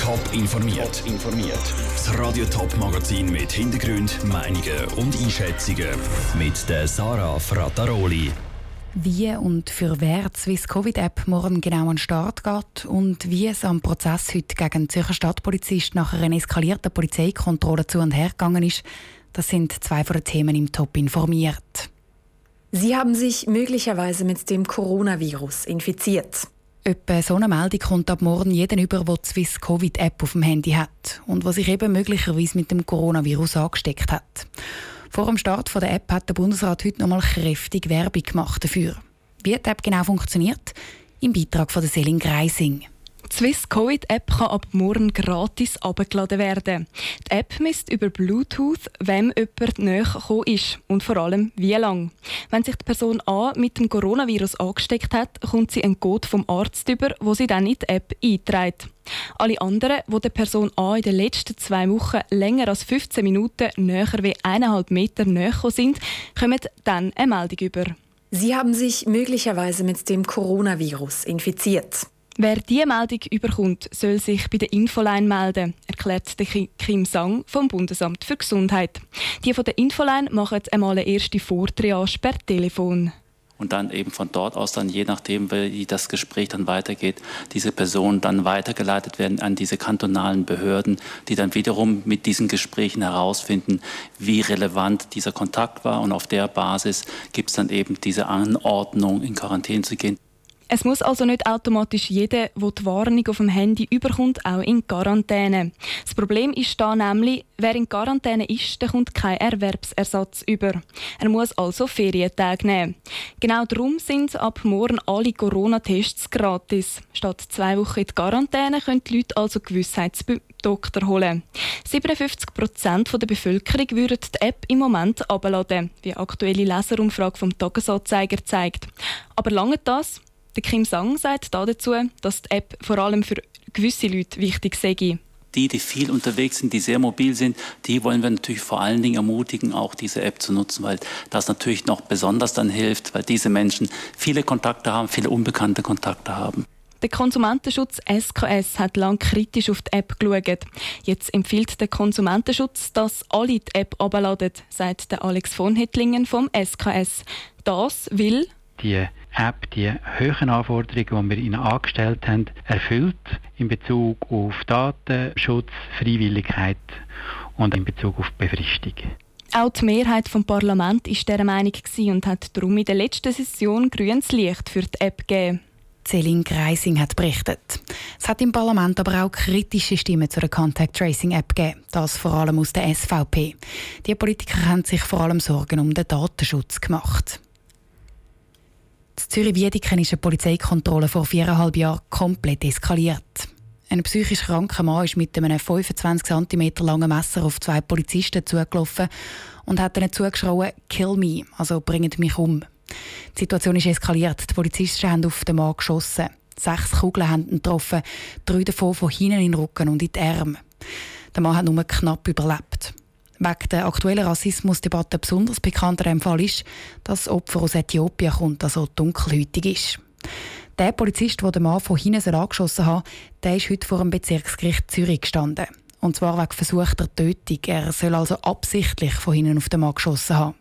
Top informiert. informiert. Das Radio Top Magazin mit Hintergrund, Meinungen und Einschätzungen mit der Sarah Frataroli. Wie und für wer die Swiss Covid App morgen genau an den Start geht und wie es am Prozess heute gegen den Zürcher Stadtpolizist nach einer eskalierten Polizeikontrolle zu und her gegangen ist, das sind zwei von den Themen im Top informiert. Sie haben sich möglicherweise mit dem Coronavirus infiziert. Etwa so eine Meldung kommt ab morgen jeden über, der die Swiss Covid App auf dem Handy hat und was sich eben möglicherweise mit dem Coronavirus angesteckt hat. Vor dem Start der App hat der Bundesrat heute nochmal kräftig Werbung gemacht dafür. Wie die App genau funktioniert, im Beitrag von der Selin Greising. Die Swiss Covid App kann ab morgen gratis abgeladen werden. Die App misst über Bluetooth, wem jemand näher gekommen ist und vor allem wie lang. Wenn sich die Person A mit dem Coronavirus angesteckt hat, kommt sie einen Code vom Arzt über, wo sie dann in die App einträgt. Alle anderen, die der Person A in den letzten zwei Wochen länger als 15 Minuten näher wie eineinhalb Meter näher sind, kommen dann eine Meldung über. Sie haben sich möglicherweise mit dem Coronavirus infiziert. Wer diese Meldung überkommt, soll sich bei der Infoline melden, erklärt Kim Sang vom Bundesamt für Gesundheit. Die von der Infoline machen einmal eine erste Vortriage per Telefon und dann eben von dort aus dann, je nachdem, wie das Gespräch dann weitergeht, diese Personen dann weitergeleitet werden an diese kantonalen Behörden, die dann wiederum mit diesen Gesprächen herausfinden, wie relevant dieser Kontakt war und auf der Basis gibt es dann eben diese Anordnung, in Quarantäne zu gehen. Es muss also nicht automatisch jeder, der die Warnung auf dem Handy überkommt, auch in Quarantäne. Das Problem ist da nämlich, wer in Quarantäne ist, der kommt kein Erwerbsersatz über. Er muss also Ferientage nehmen. Genau darum sind ab morgen alle Corona-Tests gratis. Statt zwei Wochen in Quarantäne können die Leute also Gewissheitsdoktor holen. 57 Prozent der Bevölkerung würden die App im Moment abladen, wie aktuelle Leserumfrage vom Tagesanzeiger zeigt. Aber lange das? Der Kim Sang sagt dazu, dass die App vor allem für gewisse Leute wichtig sei. Die, die viel unterwegs sind, die sehr mobil sind, die wollen wir natürlich vor allen Dingen ermutigen, auch diese App zu nutzen, weil das natürlich noch besonders dann hilft, weil diese Menschen viele Kontakte haben, viele unbekannte Kontakte haben. Der Konsumentenschutz SKS hat lang kritisch auf die App geschaut. Jetzt empfiehlt der Konsumentenschutz, dass alle die App abladen, sagt der Alex von Hittlingen vom SKS. Das will die App die hohen Anforderungen, die wir ihnen angestellt haben, erfüllt in Bezug auf Datenschutz, Freiwilligkeit und in Bezug auf Befristung. Auch die Mehrheit vom Parlament war dieser Meinung und hat darum in der letzten Session grünes Licht für die App gegeben. Celine Greising hat berichtet. Es hat im Parlament aber auch kritische Stimmen zur Contact Tracing App gegeben. Das vor allem aus der SVP. Die Politiker haben sich vor allem Sorgen um den Datenschutz gemacht. Zürich-Wiedeken ist eine Polizeikontrolle vor viereinhalb Jahren komplett eskaliert. Ein psychisch kranker Mann ist mit einem 25 cm langen Messer auf zwei Polizisten zugelaufen und hat ihnen zugeschrien, «Kill me», also «bringt mich um». Die Situation ist eskaliert. Die Polizisten haben auf den Mann geschossen. Sechs Kugeln haben ihn getroffen, drei davon von hinten in den Rücken und in die Arme. Der Mann hat nur knapp überlebt. Wegen der aktuellen Rassismusdebatte besonders bekannt an Fall ist, dass das Opfer aus Äthiopien kommt, also dunkelhäutig ist. Der Polizist, der den Mann von hinten angeschossen hat, der ist heute vor dem Bezirksgericht Zürich gestanden. Und zwar wegen versuchter Tötung. Er soll also absichtlich von hinten auf den Mann geschossen haben.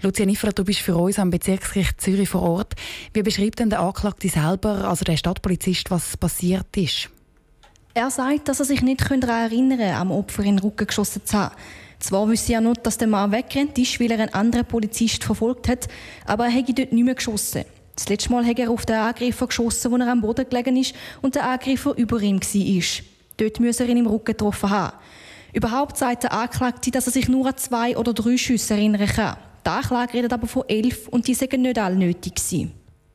Lucia Niffert, du bist für uns am Bezirksgericht Zürich vor Ort. Wie beschreibt denn der Anklagte selber, also der Stadtpolizist, was passiert ist? Er sagt, dass er sich nicht daran erinnern kann, am Opfer in den Rücken geschossen zu haben. Zwar wüsste er nur, dass der Mann wegrennt ist, weil er einen anderen Polizist verfolgt hat, aber er hätte dort nicht mehr geschossen. Das letzte Mal hat er auf den Angreifer geschossen, wo er am Boden gelegen ist und der Angreifer über ihm war. Dort müsse er ihn im Rücken getroffen haben. Überhaupt sagt der Anklagte, dass er sich nur an zwei oder drei Schüsse erinnern kann. Die Anklage redet aber von elf und die seien nicht alle nötig gewesen.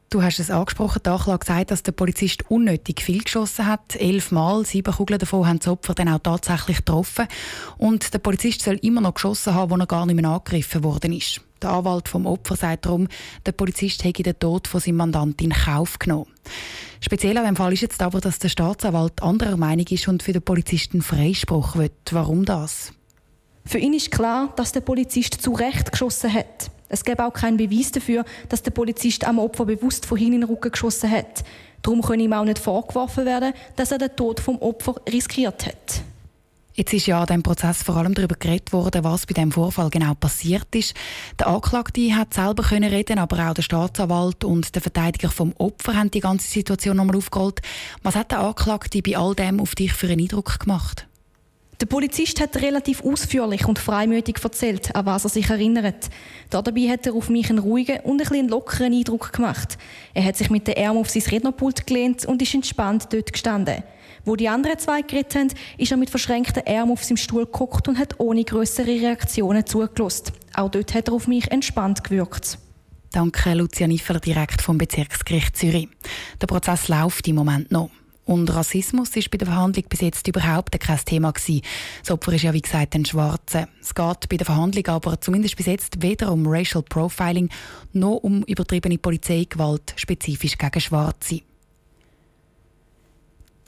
Du hast es angesprochen, die Anklage sagt, dass der Polizist unnötig viel geschossen hat. Elfmal, sieben Kugeln davon haben das Opfer dann auch tatsächlich getroffen. Und der Polizist soll immer noch geschossen haben, wo er gar nicht mehr angegriffen worden ist. Der Anwalt vom Opfer sagt darum, der Polizist hätte den Tod von seinem Mandant in Kauf genommen. Speziell an dem Fall ist jetzt aber, dass der Staatsanwalt anderer Meinung ist und für den Polizisten Freispruch will. Warum das? Für ihn ist klar, dass der Polizist zu Recht geschossen hat. Es gäbe auch keinen Beweis dafür, dass der Polizist am Opfer bewusst von hinten in den Rücken geschossen hat. Darum kann ihm auch nicht vorgeworfen werden, dass er den Tod vom Opfer riskiert hat. Jetzt ist ja an diesem Prozess vor allem darüber geredet worden, was bei dem Vorfall genau passiert ist. Der Anklagte hat selber können reden, aber auch der Staatsanwalt und der Verteidiger vom Opfer haben die ganze Situation nochmal aufgerollt. Was hat der Anklagte bei all dem auf dich für einen Eindruck gemacht? Der Polizist hat relativ ausführlich und freimütig erzählt, an was er sich erinnert. Dabei hat er auf mich einen ruhigen und ein lockeren Eindruck gemacht. Er hat sich mit den Armen auf sein Rednerpult gelehnt und ist entspannt dort gestanden. Wo die anderen zwei geredet haben, ist er mit verschränkten Armen auf seinem Stuhl geguckt und hat ohne größere Reaktionen zugelassen. Auch dort hat er auf mich entspannt gewirkt. Danke, Lucia Niffer, direkt vom Bezirksgericht Zürich. Der Prozess läuft im Moment noch. Und Rassismus ist bei der Verhandlung bis jetzt überhaupt kein Thema gewesen. Das Opfer ist ja wie gesagt ein Schwarzer. Es geht bei der Verhandlung aber zumindest bis jetzt weder um Racial Profiling noch um übertriebene Polizeigewalt spezifisch gegen Schwarze.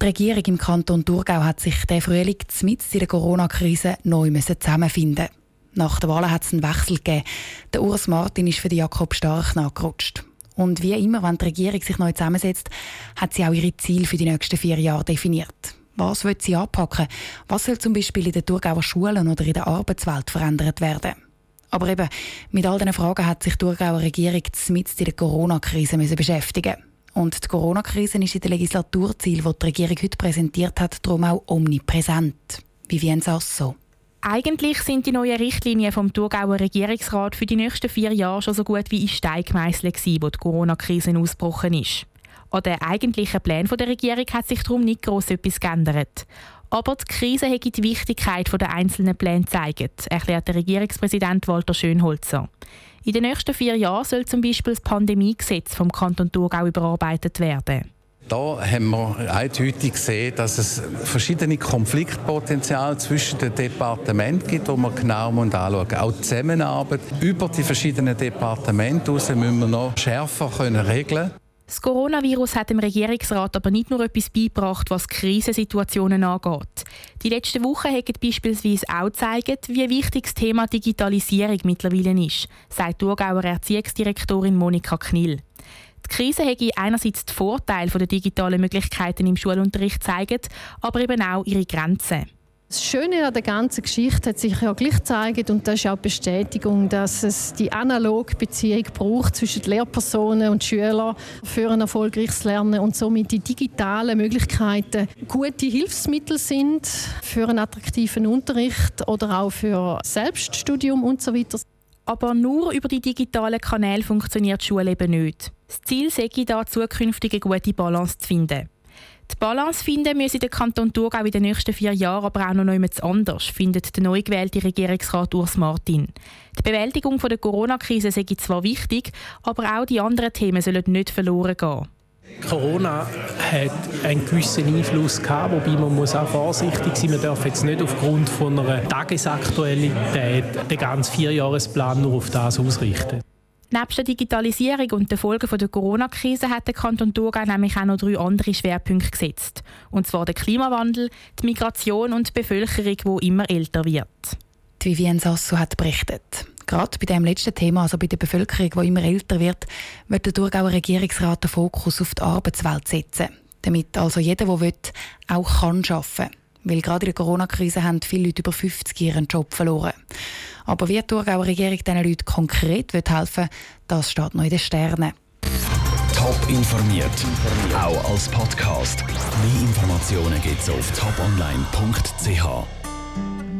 Die Regierung im Kanton Thurgau hat sich der Frühling mit in der Corona-Krise neu zusammenfinden Nach der Wahl hat es einen Wechsel gegeben. Der Urs Martin ist für Jakob Stark nachgerutscht. Und wie immer, wenn die Regierung sich neu zusammensetzt, hat sie auch ihre Ziele für die nächsten vier Jahre definiert. Was will sie anpacken? Was soll zum Beispiel in den Thurgauer Schulen oder in der Arbeitswelt verändert werden? Aber eben, mit all diesen Fragen hat sich die Thurgauer Regierung mit in der Corona-Krise beschäftigen Und die Corona-Krise ist in den Legislaturzielen, die die Regierung heute präsentiert hat, darum auch omnipräsent. Wie Vivien Sasso. Eigentlich sind die neuen Richtlinien vom Thurgauer Regierungsrat für die nächsten vier Jahre schon so gut wie in Stein gemeißelt wo die Corona-Krise ausgebrochen ist. An den eigentlichen Plänen der Regierung hat sich darum nicht gross etwas geändert. Aber die Krise hat die Wichtigkeit der einzelnen Pläne gezeigt, erklärt der Regierungspräsident Walter Schönholzer. In den nächsten vier Jahren soll zum Beispiel das Pandemiegesetz vom Kanton Thurgau überarbeitet werden. Da haben wir eindeutig gesehen, dass es verschiedene Konfliktpotenziale zwischen den Departementen gibt, die wir genau anschauen müssen. Auch die Zusammenarbeit über die verschiedenen Departemente müssen wir noch schärfer können regeln das Coronavirus hat dem Regierungsrat aber nicht nur etwas beigebracht, was Krisensituationen angeht. Die letzten Wochen haben beispielsweise auch gezeigt, wie wichtig das Thema Digitalisierung mittlerweile ist, sagt die Thurgauer Erziehungsdirektorin Monika Knill. Die Krise hätte einerseits die Vorteile der digitalen Möglichkeiten im Schulunterricht gezeigt, aber eben auch ihre Grenzen. Das Schöne an der ganzen Geschichte hat sich ja gleich gezeigt und das ist auch die Bestätigung, dass es die analoge Beziehung braucht zwischen Lehrpersonen und Schülern für ein erfolgreiches Lernen und somit die digitalen Möglichkeiten gute Hilfsmittel sind für einen attraktiven Unterricht oder auch für Selbststudium und so weiter. Aber nur über die digitalen Kanäle funktioniert die Schule eben nicht. Das Ziel sei da, zukünftig eine gute Balance zu finden. Die Balance finden müsse der Kanton Thurgau in den nächsten vier Jahren aber auch noch nichts anders, findet der neu gewählte Regierungsrat Urs Martin. Die Bewältigung der Corona-Krise sei zwar wichtig, aber auch die anderen Themen sollen nicht verloren gehen. Corona hat einen gewissen Einfluss gehabt, wobei man muss auch vorsichtig sein. Man darf jetzt nicht aufgrund von einer Tagesaktualität den ganzen Vierjahresplan nur auf das ausrichten. Neben der Digitalisierung und den Folgen der Corona-Krise hat der Kanton Thurgau nämlich auch noch drei andere Schwerpunkte gesetzt. Und zwar der Klimawandel, die Migration und die Bevölkerung, die immer älter wird. Die Vivienne Sasso hat berichtet. Gerade bei dem letzten Thema, also bei der Bevölkerung, die immer älter wird, wird der Thurgauer Regierungsrat den Fokus auf die Arbeitswelt setzen. Damit also jeder, der will, auch kann arbeiten kann. Weil gerade in der Corona-Krise haben viele Leute über 50 ihren Job verloren. Aber wie die Thurgauer Regierung diesen Leuten konkret helfen will, das steht noch in den Sternen. Top informiert, auch als Podcast. Mehr Informationen gibt es auf toponline.ch.